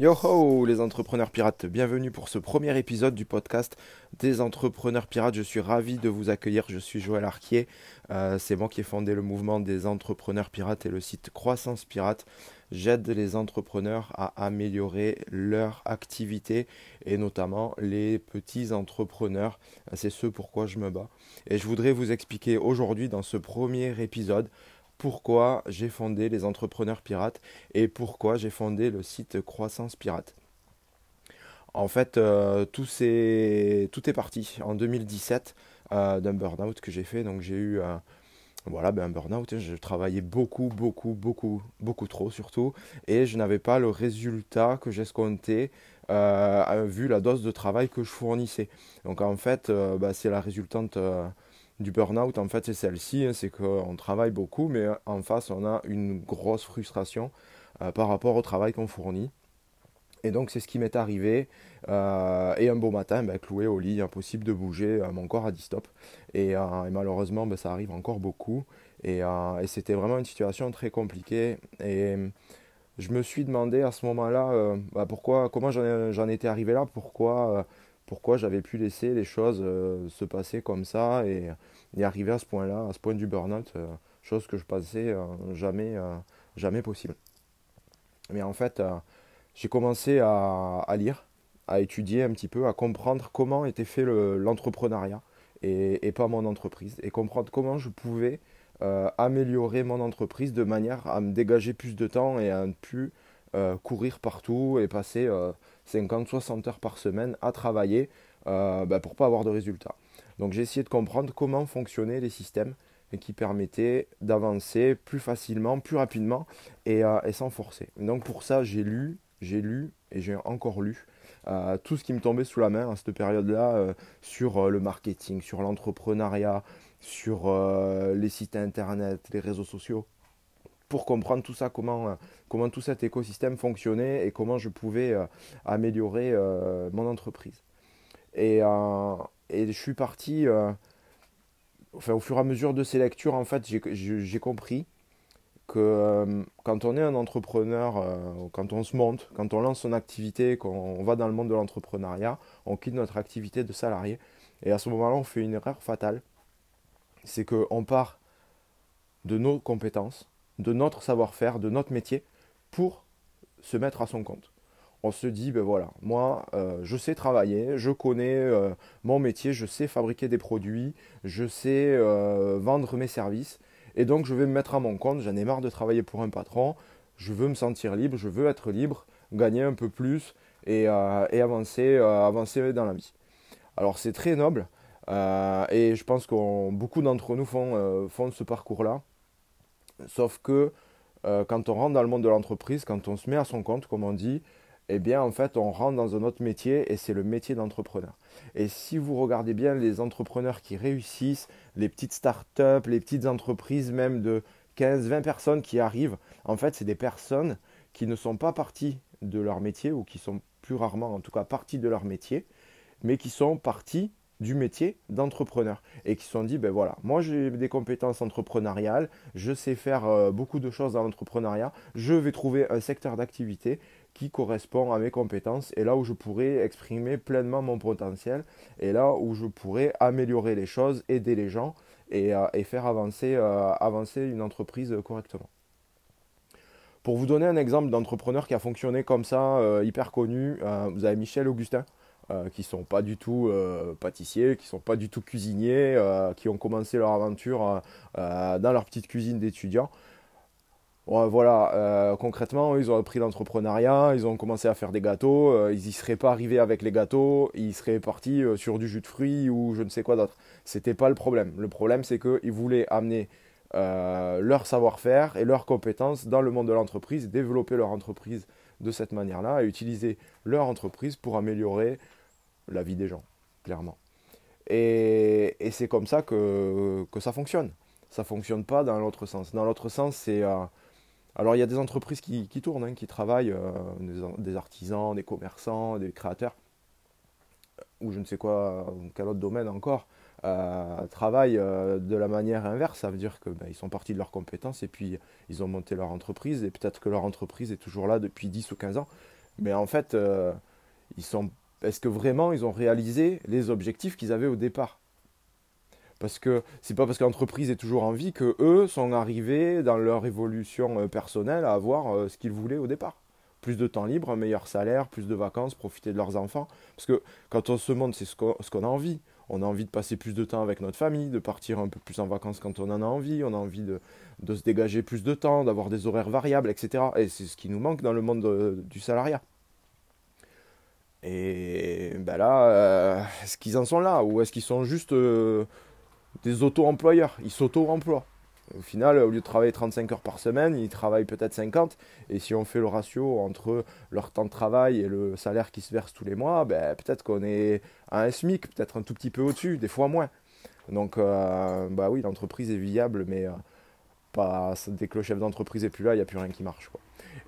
Yo ho les entrepreneurs pirates, bienvenue pour ce premier épisode du podcast des entrepreneurs pirates. Je suis ravi de vous accueillir, je suis Joël Arquier, euh, c'est moi qui ai fondé le mouvement des entrepreneurs pirates et le site Croissance Pirate. J'aide les entrepreneurs à améliorer leur activité et notamment les petits entrepreneurs. C'est ce pourquoi je me bats. Et je voudrais vous expliquer aujourd'hui dans ce premier épisode pourquoi j'ai fondé les entrepreneurs pirates et pourquoi j'ai fondé le site Croissance Pirate. En fait, euh, tout, est, tout est parti en 2017 euh, d'un burn-out que j'ai fait. Donc j'ai eu voilà, ben, un burn-out. Je travaillais beaucoup, beaucoup, beaucoup, beaucoup trop surtout. Et je n'avais pas le résultat que j'escomptais euh, vu la dose de travail que je fournissais. Donc en fait, bah, c'est la résultante du burn-out, en fait, c'est celle-ci, hein, c'est qu'on travaille beaucoup, mais en face, on a une grosse frustration euh, par rapport au travail qu'on fournit. Et donc, c'est ce qui m'est arrivé. Euh, et un beau matin, ben, cloué au lit, impossible de bouger, euh, mon corps a dit stop. Et, malheureusement, ben, ça arrive encore beaucoup. Et, c'était vraiment une situation très compliquée. Et je me suis demandé à ce moment-là, bah, pourquoi, comment j'en étais arrivé là, pourquoi pourquoi j'avais pu laisser les choses euh, se passer comme ça et, arriver à ce point-là, à ce point du burn-out, euh, chose que je pensais euh, jamais, jamais possible. Mais en fait, j'ai commencé à, lire, à étudier un petit peu, à comprendre comment était fait l'entrepreneuriat et, pas mon entreprise, et comprendre comment je pouvais améliorer mon entreprise de manière à me dégager plus de temps et à ne plus courir partout et passer 50-60 heures par semaine à travailler euh, bah, pour pas avoir de résultats. Donc j'ai essayé de comprendre comment fonctionnaient les systèmes qui permettaient d'avancer plus facilement, plus rapidement et, euh, sans forcer. Donc pour ça, j'ai lu, j'ai lu et j'ai encore lu euh, tout ce qui me tombait sous la main à cette période-là sur le marketing, sur l'entrepreneuriat, sur les sites internet, les réseaux sociaux pour comprendre tout ça, comment, euh, comment tout cet écosystème fonctionnait et comment je pouvais euh, améliorer euh, mon entreprise. Et, et, je suis parti, enfin, au fur et à mesure de ces lectures, en fait, j'ai compris que quand on est un entrepreneur, quand on se monte, quand on lance son activité, quand on va dans le monde de l'entrepreneuriat, on quitte notre activité de salarié. Et à ce moment-là, on fait une erreur fatale. C'est qu'on part de nos compétences, de notre savoir-faire, de notre métier, pour se mettre à son compte. On se dit, ben voilà, moi, euh, je sais travailler, je connais euh, mon métier, je sais fabriquer des produits, je sais euh, vendre mes services, et donc je vais me mettre à mon compte, j'en ai marre de travailler pour un patron, je veux me sentir libre, je veux être libre, gagner un peu plus et, avancer, avancer dans la vie. Alors c'est très noble, et je pense que beaucoup d'entre nous font, font ce parcours-là. Sauf que euh, quand on rentre dans le monde de l'entreprise, quand on se met à son compte, comme on dit, eh bien en fait on rentre dans un autre métier et c'est le métier d'entrepreneur. Et si vous regardez bien les entrepreneurs qui réussissent, les petites startups, les petites entreprises même de 15-20 personnes qui arrivent, en fait c'est des personnes qui ne sont pas parties de leur métier ou qui sont plus rarement en tout cas parties de leur métier, mais qui sont parties du métier d'entrepreneur et qui se sont dit ben voilà moi j'ai des compétences entrepreneuriales je sais faire euh, beaucoup de choses dans l'entrepreneuriat je vais trouver un secteur d'activité qui correspond à mes compétences et là où je pourrais exprimer pleinement mon potentiel et là où je pourrais améliorer les choses aider les gens et, euh, faire avancer, euh, avancer une entreprise correctement. Pour vous donner un exemple d'entrepreneur qui a fonctionné comme ça hyper connu vous avez Michel Augustin? Euh, qui sont pas du tout euh, pâtissiers, qui sont pas du tout cuisiniers, euh, qui ont commencé leur aventure dans leur petite cuisine d'étudiants. voilà, concrètement, ils ont appris l'entrepreneuriat, ils ont commencé à faire des gâteaux, ils n'y seraient pas arrivés avec les gâteaux, ils seraient partis sur du jus de fruits ou je ne sais quoi d'autre. C'était pas le problème. Le problème, c'est qu'ils voulaient amener leur savoir-faire et leurs compétences dans le monde de l'entreprise, développer leur entreprise de cette manière-là et utiliser leur entreprise pour améliorer la vie des gens, clairement. Et, c'est comme ça que, ça fonctionne. Ça fonctionne pas dans l'autre sens. Dans l'autre sens, c'est... Euh, alors il y a des entreprises qui, tournent, hein, qui travaillent, euh, des, artisans, des commerçants, des créateurs, ou je ne sais quoi, quel autre domaine encore, euh, travaillent de la manière inverse. Ça veut dire qu'ils ben, sont partis de leurs compétences et puis ils ont monté leur entreprise et peut-être que leur entreprise est toujours là depuis 10 ou 15 ans Mais en fait, ils sont. Est-ce que vraiment ils ont réalisé les objectifs qu'ils avaient au départ? Parce que c'est pas parce que l'entreprise est toujours en vie que eux sont arrivés dans leur évolution euh, personnelle à avoir euh, ce qu'ils voulaient au départ. Plus de temps libre, un meilleur salaire, plus de vacances, profiter de leurs enfants. Parce que quand on se montre, c'est ce qu'on a envie. On a envie de passer plus de temps avec notre famille, de partir un peu plus en vacances quand on en a envie, on a envie de, se dégager plus de temps, d'avoir des horaires variables, etc. Et c'est ce qui nous manque dans le monde du salariat. Et ben là, euh, est-ce qu'ils en sont là Ou est-ce qu'ils sont juste des auto-employeurs? Ils s'auto-emploient. Au final, au lieu de travailler 35 heures par semaine, ils travaillent peut-être 50. Et si on fait le ratio entre leur temps de travail et le salaire qui se verse tous les mois, ben, peut-être qu'on est à un SMIC, peut-être un tout petit peu au-dessus, des fois moins. Donc, euh, bah oui, l'entreprise est viable, mais euh, pas, dès que le chef d'entreprise est plus là, il n'y a plus rien qui marche.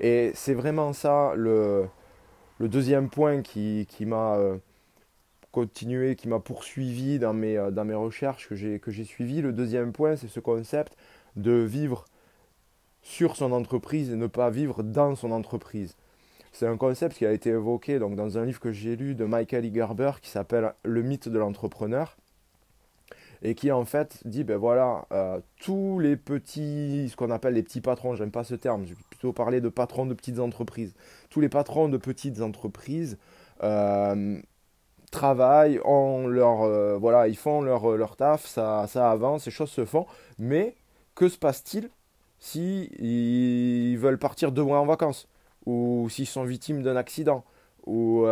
Et c'est vraiment ça le, le deuxième point qui, m'a euh, continué, qui m'a poursuivi dans mes, euh, recherches que j'ai, suivies. Le deuxième point, c'est ce concept de vivre sur son entreprise et ne pas vivre dans son entreprise. C'est un concept qui a été évoqué dans un livre que j'ai lu de Michael E. Qui s'appelle Le mythe de l'entrepreneur et qui en fait dit ben voilà euh, tous les petits ce qu'on appelle les petits patrons j'aime pas ce terme plutôt parler de patrons de petites entreprises. Tous les patrons de petites entreprises euh, travaillent, leur, euh, voilà, ils font leur, euh, leur taf, ça, ça avance, les choses se font. Mais que se passe-t-il si veulent partir deux mois en vacances? Ou s'ils sont victimes d'un accident? Ou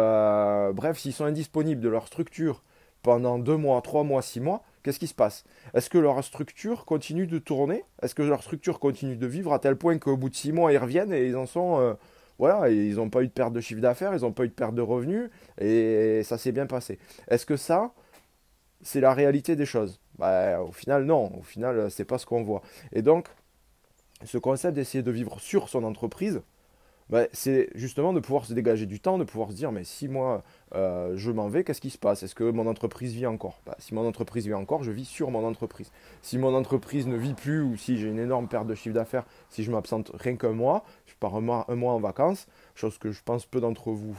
bref, s'ils sont indisponibles de leur structure pendant deux mois, trois mois, six mois, qu'est-ce qui se passe? Est-ce que leur structure continue de tourner? Est-ce que leur structure continue de vivre à tel point qu'au bout de six mois, ils reviennent et ils en sont voilà, ils n'ont pas eu de perte de chiffre d'affaires, ils n'ont pas eu de perte de revenus, et ça s'est bien passé? Est-ce que ça, c'est la réalité des choses? Bah, Au final, non. Au final, c'est pas ce qu'on voit. Et donc, ce concept d'essayer de vivre sur son entreprise, bah, c'est justement de pouvoir se dégager du temps, de pouvoir se dire, mais si moi euh, je m'en vais, qu'est-ce qui se passe? Est-ce que mon entreprise vit encore? Bah, Si mon entreprise vit encore, je vis sur mon entreprise. Si mon entreprise ne vit plus ou si j'ai une énorme perte de chiffre d'affaires, si je m'absente rien qu'un mois, je pars un mois, un mois en vacances, chose que je pense peu d'entre vous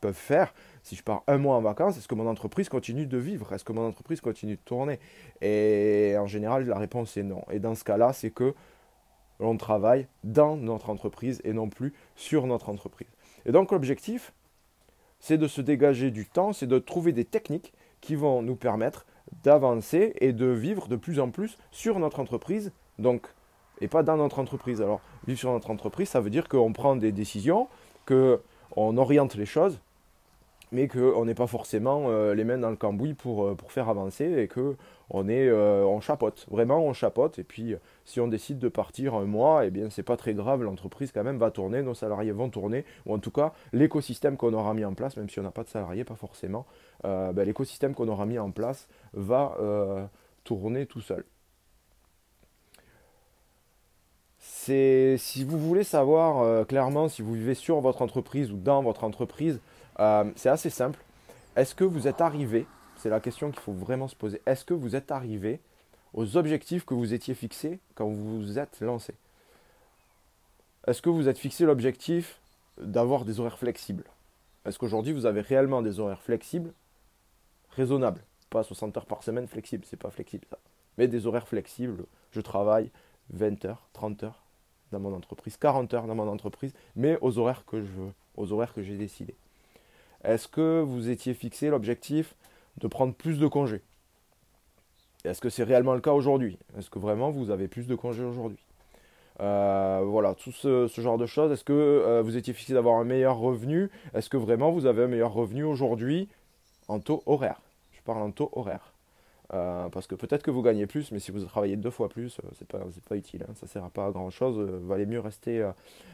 peuvent faire. Si je pars un mois en vacances, est-ce que mon entreprise continue de vivre? Est-ce que mon entreprise continue de tourner? Et en général, la réponse est non. Et dans ce cas-là, c'est que on travaille dans notre entreprise et non plus sur notre entreprise. Et donc l'objectif, c'est de se dégager du temps, c'est de trouver des techniques qui vont nous permettre d'avancer et de vivre de plus en plus sur notre entreprise, donc et pas dans notre entreprise. Alors vivre sur notre entreprise, ça veut dire qu'on prend des décisions, qu'on oriente les choses mais qu'on n'est pas forcément euh, les mains dans le cambouis pour, euh, pour faire avancer et que on est euh, on chapote. Vraiment on chapote. Et puis si on décide de partir un mois eh bien c'est pas très grave. L'entreprise quand même va tourner. Nos salariés vont tourner. Ou en tout cas l'écosystème qu'on aura mis en place même si on n'a pas de salariés pas forcément ben, l'écosystème qu'on aura mis en place va tourner tout seul. Si vous voulez savoir clairement si vous vivez sur votre entreprise ou dans votre entreprise euh, c'est assez simple. Est-ce que vous êtes arrivé, c'est la question qu'il faut vraiment se poser, est-ce que vous êtes arrivé aux objectifs que vous étiez fixés quand vous vous êtes lancé? Est-ce que vous êtes fixé l'objectif d'avoir des horaires flexibles? Est-ce qu'aujourd'hui vous avez réellement des horaires flexibles? Raisonnables. Pas 60 heures par semaine flexibles, c'est pas flexible ça. Mais des horaires flexibles, je travaille 20 heures, 30 heures dans mon entreprise, 40 heures dans mon entreprise, mais aux horaires que je veux, aux horaires que j'ai décidés. Est-ce que vous étiez fixé l'objectif de prendre plus de congés Est-ce que c'est réellement le cas aujourd'hui? Est-ce que vraiment vous avez plus de congés aujourd'hui? Euh, voilà, tout ce, genre de choses. Est-ce que euh, vous étiez fixé d'avoir un meilleur revenu? Est-ce que vraiment vous avez un meilleur revenu aujourd'hui en taux horaire? Je parle en taux horaire. Euh, parce que peut-être que vous gagnez plus, mais si vous travaillez deux fois plus, c'est pas, pas utile. Hein. ça sert pas à grand chose. valait mieux rester,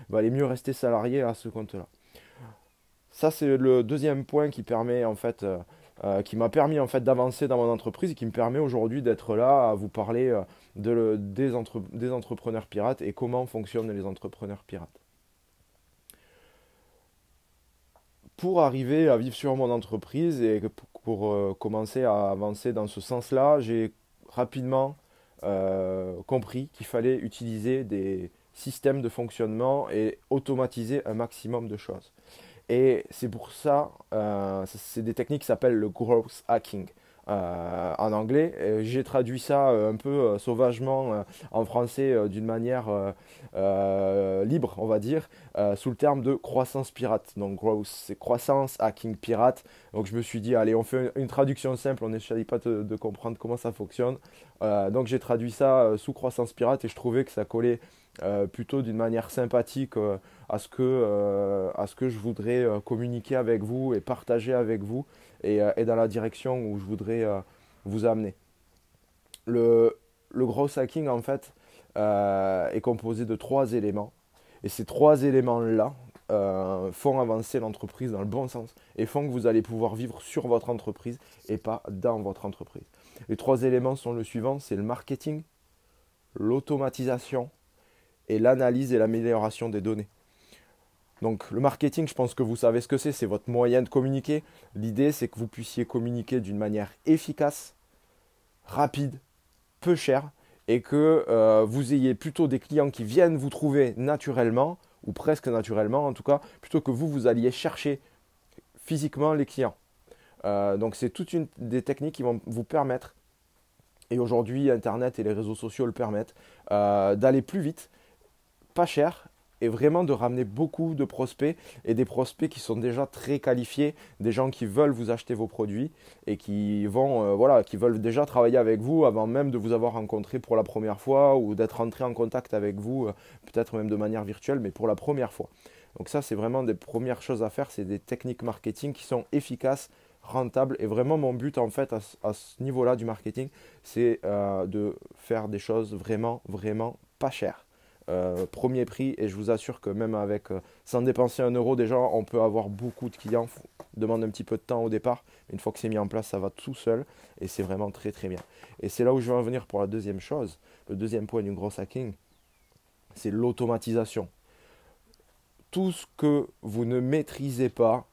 valait mieux rester salarié à ce compte-là. Ça, c'est le deuxième point qui permet en fait, euh, euh, qui m'a permis en fait d'avancer dans mon entreprise et qui me permet aujourd'hui d'être là à vous parler euh, de, des, des, entrepreneurs pirates et comment fonctionnent les entrepreneurs pirates. Pour arriver à vivre sur mon entreprise et pour commencer à avancer dans ce sens-là, j'ai rapidement compris qu'il fallait utiliser des systèmes de fonctionnement et automatiser un maximum de choses. Et c'est pour ça, c'est des techniques qui s'appellent le growth hacking. Euh, en anglais. J'ai traduit ça euh, un peu euh, sauvagement en français d'une manière libre, on va dire, sous le terme de croissance pirate. Donc growth, c'est croissance, hacking pirate. Donc je me suis dit, allez, on fait une traduction simple, on n'essaye pas de, comprendre comment ça fonctionne. donc j'ai traduit ça sous croissance pirate et je trouvais que ça collait plutôt d'une manière sympathique à, ce que, à ce que je voudrais communiquer avec vous et partager avec vous. Euh, et, dans la direction où je voudrais euh, vous amener. Le, le gros hacking, en fait, euh, est composé de trois éléments. Et ces trois éléments-là font avancer l'entreprise dans le bon sens et font que vous allez pouvoir vivre sur votre entreprise et pas dans votre entreprise. Les trois éléments sont le suivant, c'est le marketing, l'automatisation et l'analyse et l'amélioration des données. Donc le marketing, je pense que vous savez ce que c'est, c'est votre moyen de communiquer. L'idée, c'est que vous puissiez communiquer d'une manière efficace, rapide, peu chère, et que euh, vous ayez plutôt des clients qui viennent vous trouver naturellement, ou presque naturellement en tout cas, plutôt que vous, vous alliez chercher physiquement les clients. Euh, donc c'est toute une des techniques qui vont vous permettre, et aujourd'hui Internet et les réseaux sociaux le permettent, euh, d'aller plus vite, pas cher et vraiment de ramener beaucoup de prospects et des prospects qui sont déjà très qualifiés, des gens qui veulent vous acheter vos produits et qui vont euh, voilà, qui veulent déjà travailler avec vous avant même de vous avoir rencontré pour la première fois ou d'être entré en contact avec vous, euh, peut-être même de manière virtuelle, mais pour la première fois. Donc ça, c'est vraiment des premières choses à faire, c'est des techniques marketing qui sont efficaces, rentables. Et vraiment, mon but en fait à, ce niveau-là du marketing, c'est euh, de faire des choses vraiment, vraiment pas chères. Euh, premier prix. Et je vous assure que même avec euh, sans dépenser un euro déjà on peut avoir beaucoup de clients demande un petit peu de temps au départ. Une fois que c'est mis en place ça va tout seul. Et c'est vraiment très très bien. Et c'est là où je vais en venir pour la deuxième chose. Le deuxième point du gros hacking c'est l'automatisation. Tout ce que vous ne maîtrisez pas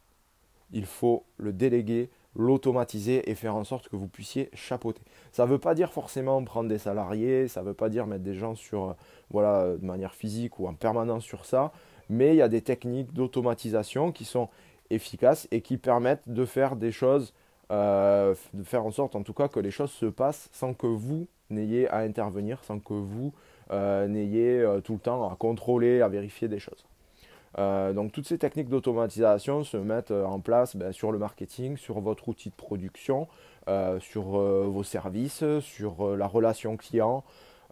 il faut le déléguer l'automatiser et faire en sorte que vous puissiez chapeauter. Ça ne veut pas dire forcément prendre des salariés, ça ne veut pas dire mettre des gens sur, euh, voilà, de manière physique ou en permanence sur ça, mais il y a des techniques d'automatisation qui sont efficaces et qui permettent de faire des choses, euh, de faire en sorte en tout cas que les choses se passent sans que vous n'ayez à intervenir, sans que vous euh, n'ayez tout le temps à contrôler, à vérifier des choses. Euh, donc toutes ces techniques d'automatisation se mettent euh, en place ben, sur le marketing, sur votre outil de production, euh, sur vos services, sur la relation client.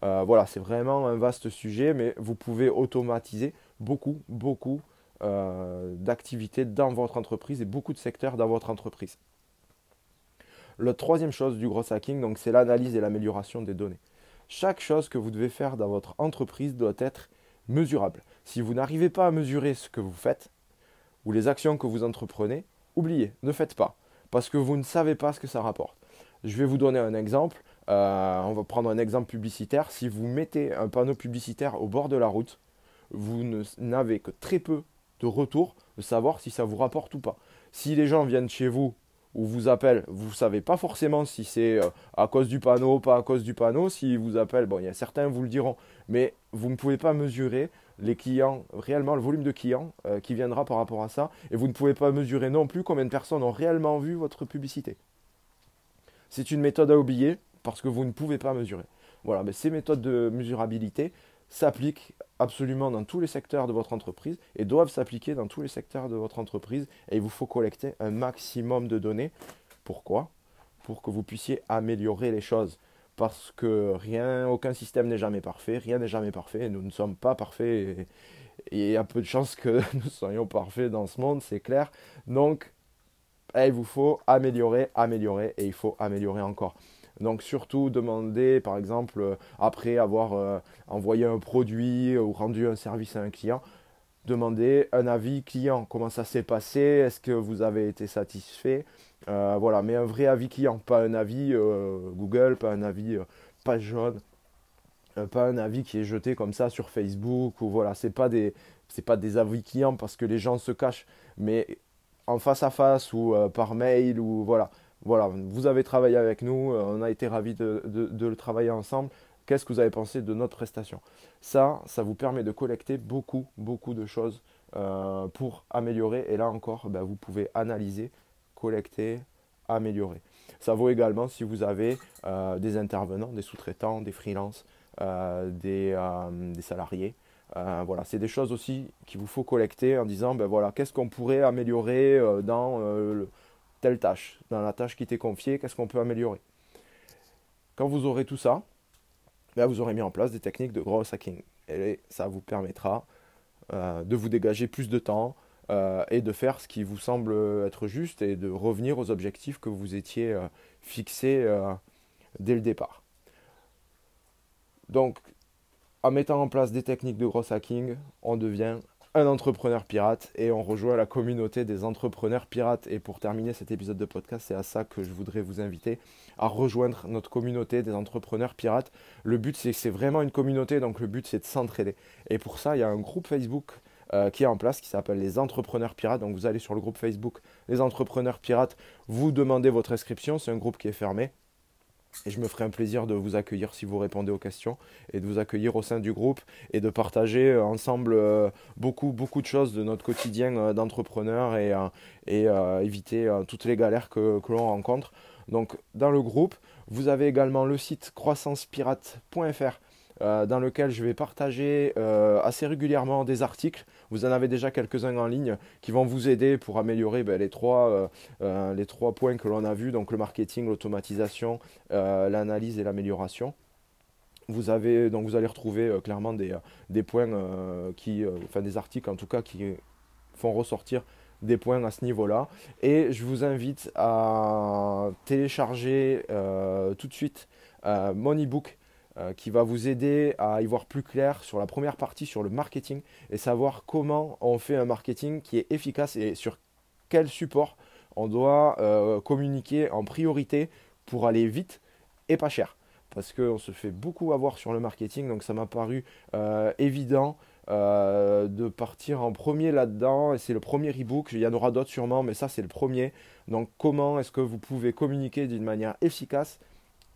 voilà, c'est vraiment un vaste sujet, mais vous pouvez automatiser beaucoup, beaucoup d'activités dans votre entreprise et beaucoup de secteurs dans votre entreprise. La troisième chose du gros hacking, donc, c'est l'analyse et l'amélioration des données. Chaque chose que vous devez faire dans votre entreprise doit être mesurable. Si vous n'arrivez pas à mesurer ce que vous faites ou les actions que vous entreprenez, oubliez, ne faites pas, parce que vous ne savez pas ce que ça rapporte. Je vais vous donner un exemple. Euh, on va prendre un exemple publicitaire. Si vous mettez un panneau publicitaire au bord de la route, vous n'avez que très peu de retour de savoir si ça vous rapporte ou pas. Si les gens viennent chez vous ou vous appellent, vous ne savez pas forcément si c'est euh, à cause du panneau pas à cause du panneau. S'ils vous appellent, bon, il y a certains vous le diront, mais vous ne pouvez pas mesurer les clients, réellement le volume de clients euh, qui viendra par rapport à ça, et vous ne pouvez pas mesurer non plus combien de personnes ont réellement vu votre publicité. C'est une méthode à oublier parce que vous ne pouvez pas mesurer. Voilà, mais ces méthodes de mesurabilité s'appliquent absolument dans tous les secteurs de votre entreprise et doivent s'appliquer dans tous les secteurs de votre entreprise et il vous faut collecter un maximum de données. Pourquoi? Pour que vous puissiez améliorer les choses parce que rien, aucun système n'est jamais parfait, rien n'est jamais parfait, nous ne sommes pas parfaits et, il y a peu de chances que nous soyons parfaits dans ce monde, c'est clair. Donc, eh, il vous faut améliorer, améliorer et il faut améliorer encore. Donc surtout demander, par exemple, après avoir euh, envoyé un produit ou rendu un service à un client, demander un avis client. Comment ça s'est passé? Est-ce que vous avez été satisfait? Euh, voilà, mais un vrai avis client, pas un avis euh, Google, pas un avis euh, page jaune, pas un avis qui est jeté comme ça sur Facebook ou voilà, c'est pas des c'est pas des avis clients parce que les gens se cachent, mais en face à face ou par mail ou voilà, voilà, vous avez travaillé avec nous, on a été ravis de, le travailler ensemble. Qu'est-ce que vous avez pensé de notre prestation? Ça, ça vous permet de collecter beaucoup, beaucoup de choses pour améliorer. Et là encore, ben, vous pouvez analyser, collecter, améliorer. Ça vaut également si vous avez des intervenants, des sous-traitants, des freelances, des, des, salariés. voilà, c'est des choses aussi qu'il vous faut collecter en disant ben voilà, qu'est-ce qu'on pourrait améliorer dans telle tâche, dans la tâche qui t'est confiée, qu'est-ce qu'on peut améliorer? Quand vous aurez tout ça, ben vous aurez mis en place des techniques de growth hacking. Et ça vous permettra euh, de vous dégager plus de temps euh, et de faire ce qui vous semble être juste et de revenir aux objectifs que vous étiez euh, fixés dès le départ. Donc, en mettant en place des techniques de growth hacking, on devient un entrepreneur pirate et on rejoint la communauté des entrepreneurs pirates. Et pour terminer cet épisode de podcast, c'est à ça que je voudrais vous inviter, à rejoindre notre communauté des entrepreneurs pirates. Le but, c'est c'est vraiment une communauté, donc le but, c'est de s'entraider. Et pour ça, il y a un groupe Facebook euh, qui est en place, qui s'appelle les entrepreneurs pirates. Donc vous allez sur le groupe Facebook les entrepreneurs pirates, vous demandez votre inscription, c'est un groupe qui est fermé. Et je me ferai un plaisir de vous accueillir si vous répondez aux questions et de vous accueillir au sein du groupe et de partager euh, ensemble euh, beaucoup, beaucoup de choses de notre quotidien euh, d'entrepreneur et, et éviter toutes les galères que, que l'on rencontre. Donc dans le groupe, vous avez également le site croissancepirate.fr euh, dans lequel je vais partager euh, assez régulièrement des articles. Vous en avez déjà quelques-uns en ligne qui vont vous aider pour améliorer ben, les, trois, euh, les trois points que l'on a vus, donc le marketing, l'automatisation, l'analyse et l'amélioration. Vous, avez, donc vous allez retrouver clairement des, des points qui, enfin des articles en tout cas qui font ressortir des points à ce niveau-là. Et je vous invite à télécharger tout de suite mon e-book euh, qui va vous aider à y voir plus clair sur la première partie sur le marketing et savoir comment on fait un marketing qui est efficace et sur quel support on doit euh, communiquer en priorité pour aller vite et pas cher. Parce qu'on se fait beaucoup avoir sur le marketing, donc ça m'a paru euh, évident de partir en premier là-dedans. Et c'est le premier e-book. Il y en aura d'autres sûrement, mais ça c'est le premier. Donc comment est-ce que vous pouvez communiquer d'une manière efficace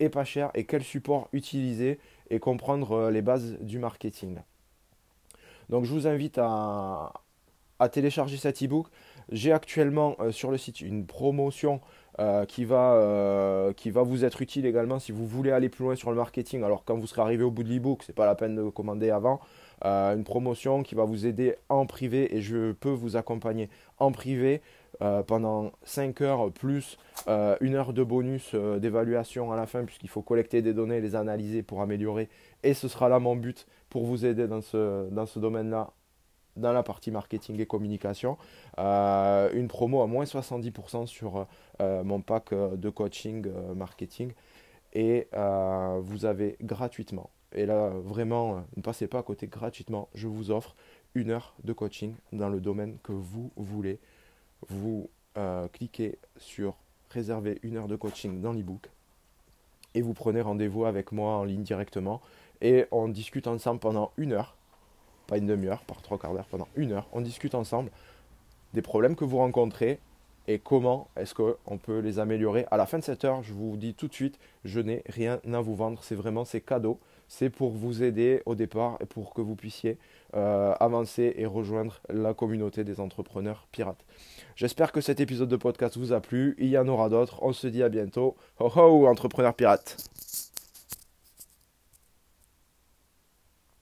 et pas cher et quel support utiliser et comprendre euh, les bases du marketing. Donc je vous invite à, télécharger cet e-book. J'ai actuellement euh, sur le site une promotion euh, qui, va, qui va vous être utile également si vous voulez aller plus loin sur le marketing. Alors quand vous serez arrivé au bout de l'e-book, c'est pas la peine de commander avant. Une promotion qui va vous aider en privé et je peux vous accompagner en privé euh, pendant 5 heures plus euh, une heure de bonus euh, d'évaluation à la fin puisqu'il faut collecter des données, les analyser pour améliorer. Et ce sera là mon but pour vous aider dans ce, dans ce domaine-là, dans la partie marketing et communication. une promo à moins 70% sur mon pack de coaching marketing. Et vous avez gratuitement, et là vraiment ne passez pas à côté gratuitement, je vous offre une heure de coaching dans le domaine que vous voulez. Vous euh, cliquez sur réserver une heure de coaching dans l'ebook et vous prenez rendez-vous avec moi en ligne directement. Et on discute ensemble pendant une heure, pas une demi-heure, par trois quarts d'heure, pendant une heure, on discute ensemble des problèmes que vous rencontrez et comment est-ce qu'on peut les améliorer. À la fin de cette heure, je vous dis tout de suite, je n'ai rien à vous vendre, c'est vraiment c'est cadeau, c'est pour vous aider au départ et pour que vous puissiez euh, avancer et rejoindre la communauté des entrepreneurs pirates. J'espère que cet épisode de podcast vous a plu. Il y en aura d'autres. On se dit à bientôt. Ho ho, entrepreneurs pirates.